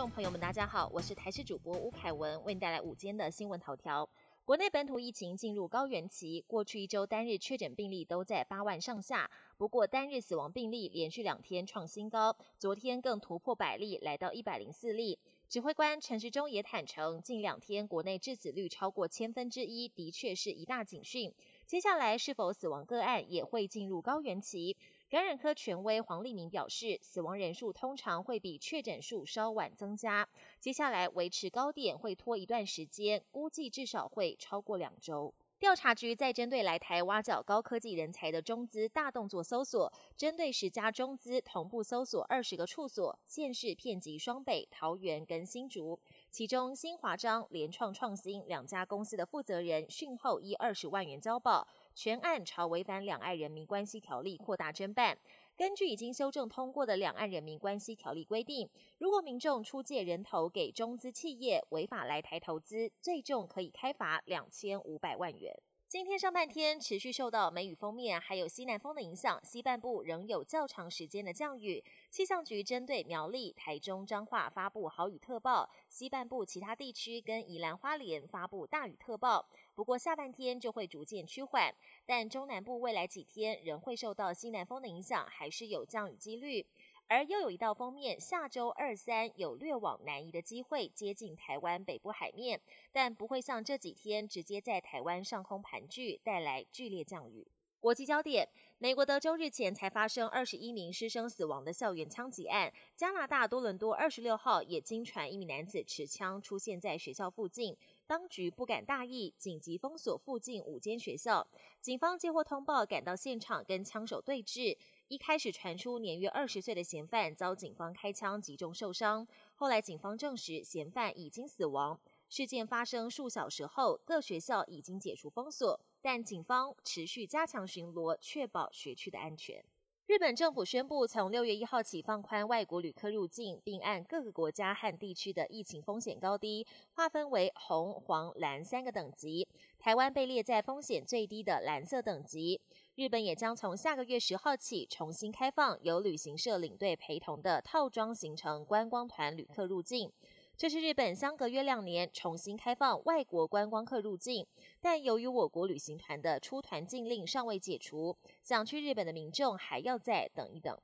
众朋友们，大家好，我是台视主播吴凯文，为您带来午间的新闻头条。国内本土疫情进入高原期，过去一周单日确诊病例都在八万上下，不过单日死亡病例连续两天创新高，昨天更突破百例，来到一百零四例。指挥官陈时中也坦诚，近两天国内致死率超过千分之一，的确是一大警讯。接下来是否死亡个案也会进入高原期？感染科权威黄立明表示，死亡人数通常会比确诊数稍晚增加，接下来维持高点会拖一段时间，估计至少会超过两周。调查局在针对来台挖角高科技人才的中资大动作搜索，针对十家中资同步搜索二十个处所，县市遍及双北、桃园跟新竹。其中新华章、联创创新两家公司的负责人讯后以二十万元交保，全案朝违反两岸人民关系条例扩大侦办。根据已经修正通过的两岸人民关系条例规定，如果民众出借人头给中资企业违法来台投资，最重可以开罚两千五百万元。今天上半天持续受到梅雨封面还有西南风的影响，西半部仍有较长时间的降雨。气象局针对苗栗、台中、彰化发布豪雨特报，西半部其他地区跟宜兰花莲发布大雨特报。不过下半天就会逐渐趋缓，但中南部未来几天仍会受到西南风的影响，还是有降雨几率。而又有一道锋面，下周二三有略往南移的机会，接近台湾北部海面，但不会像这几天直接在台湾上空盘踞，带来剧烈降雨。国际焦点：美国德州日前才发生二十一名师生死亡的校园枪击案，加拿大多伦多二十六号也经传一名男子持枪出现在学校附近，当局不敢大意，紧急封锁附近五间学校。警方接获通报，赶到现场跟枪手对峙。一开始传出年约二十岁的嫌犯遭警方开枪击中受伤，后来警方证实嫌犯已经死亡。事件发生数小时后，各学校已经解除封锁，但警方持续加强巡逻，确保学区的安全。日本政府宣布，从六月一号起放宽外国旅客入境，并按各个国家和地区的疫情风险高低划分为红、黄、蓝三个等级。台湾被列在风险最低的蓝色等级。日本也将从下个月十号起重新开放由旅行社领队陪同的套装行程观光团旅客入境。这是日本相隔约两年重新开放外国观光客入境，但由于我国旅行团的出团禁令尚未解除，想去日本的民众还要再等一等。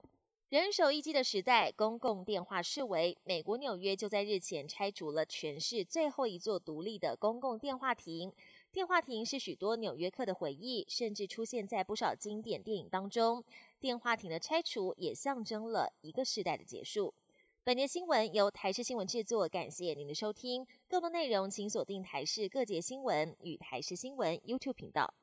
人手一机的时代，公共电话视为美国纽约就在日前拆除了全市最后一座独立的公共电话亭。电话亭是许多纽约客的回忆，甚至出现在不少经典电影当中。电话亭的拆除也象征了一个时代的结束。本节新闻由台视新闻制作，感谢您的收听。更多内容请锁定台视各节新闻与台视新闻 YouTube 频道。